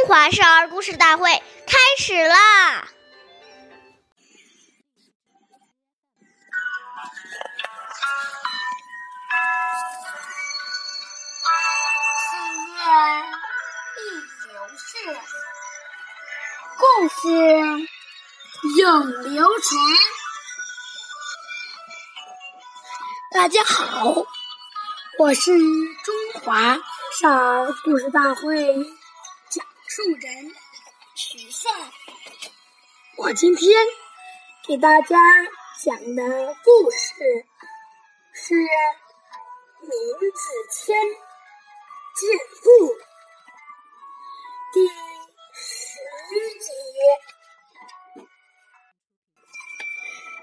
中华少儿故事大会开始啦！岁月易流逝，故事永流传。大家好，我是中华少儿故事大会树人许帅。我今天给大家讲的故事是《闵子骞见父》第十集。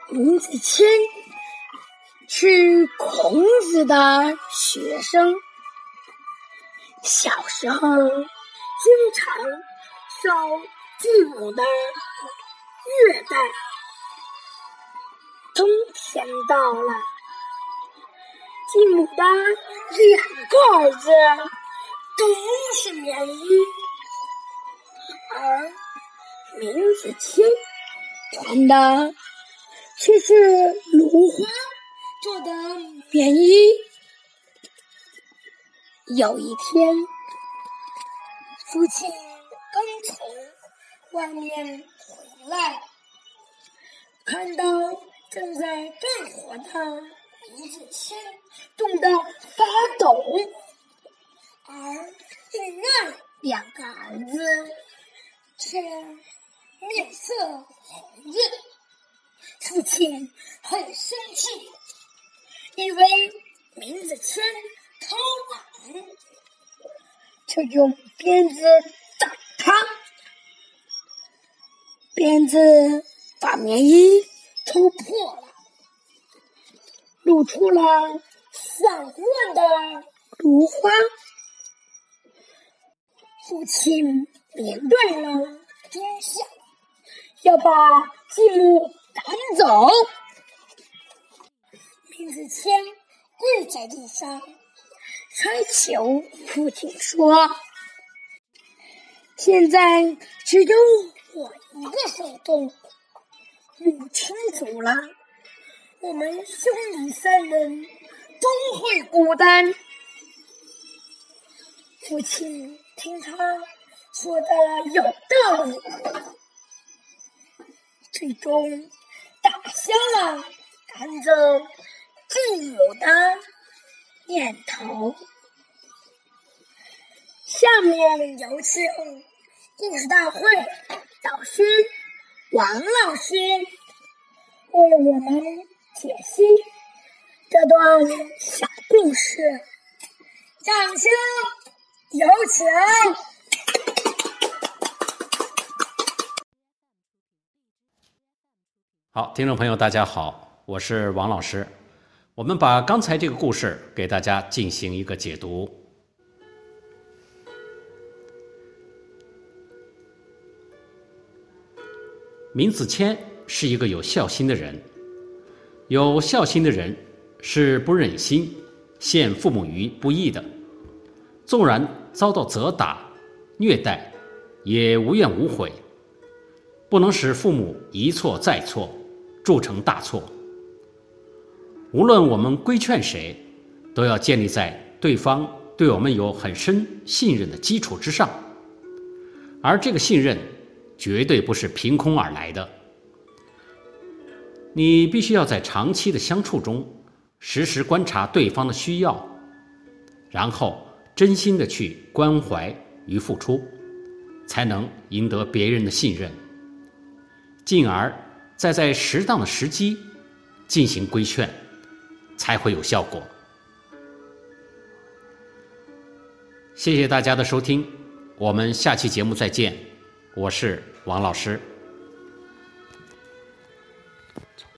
闵子骞是孔子的学生，小时候经常受继母的虐待。冬天到了，继母的两个儿子都是棉衣，而闵子骞穿的却是芦花做的棉衣。有一天，父亲刚从外面回来，看到正在干活的闵子骞冻得发抖，而另外两个儿子却面色红润。父亲很生气，以为闵子骞偷懒，就用鞭子打他。鞭子把棉衣抽破了，露出了散乱的芦花。父亲明白了天下，要把继母赶走。闵子骞跪在地上，哀求父亲说：“现在只有我一个手动，母亲走了，我们兄弟三人都会孤单。”父亲听他说的有道理，最终打消了赶走继母的念头。下面有请故事大会导师王老师为我们解析这段小故事，掌声有请。好，听众朋友，大家好，我是王老师。我们把刚才这个故事给大家进行一个解读。闵子骞是一个有孝心的人，有孝心的人是不忍心陷父母于不义的，纵然遭到责打、虐待，也无怨无悔，不能使父母一错再错，铸成大错。无论我们规劝谁，都要建立在对方对我们有很深信任的基础之上，而这个信任绝对不是凭空而来的。你必须要在长期的相处中，时时观察对方的需要，然后真心的去关怀与付出，才能赢得别人的信任，进而再在适当的时机进行规劝。才会有效果。谢谢大家的收听，我们下期节目再见，我是王老师。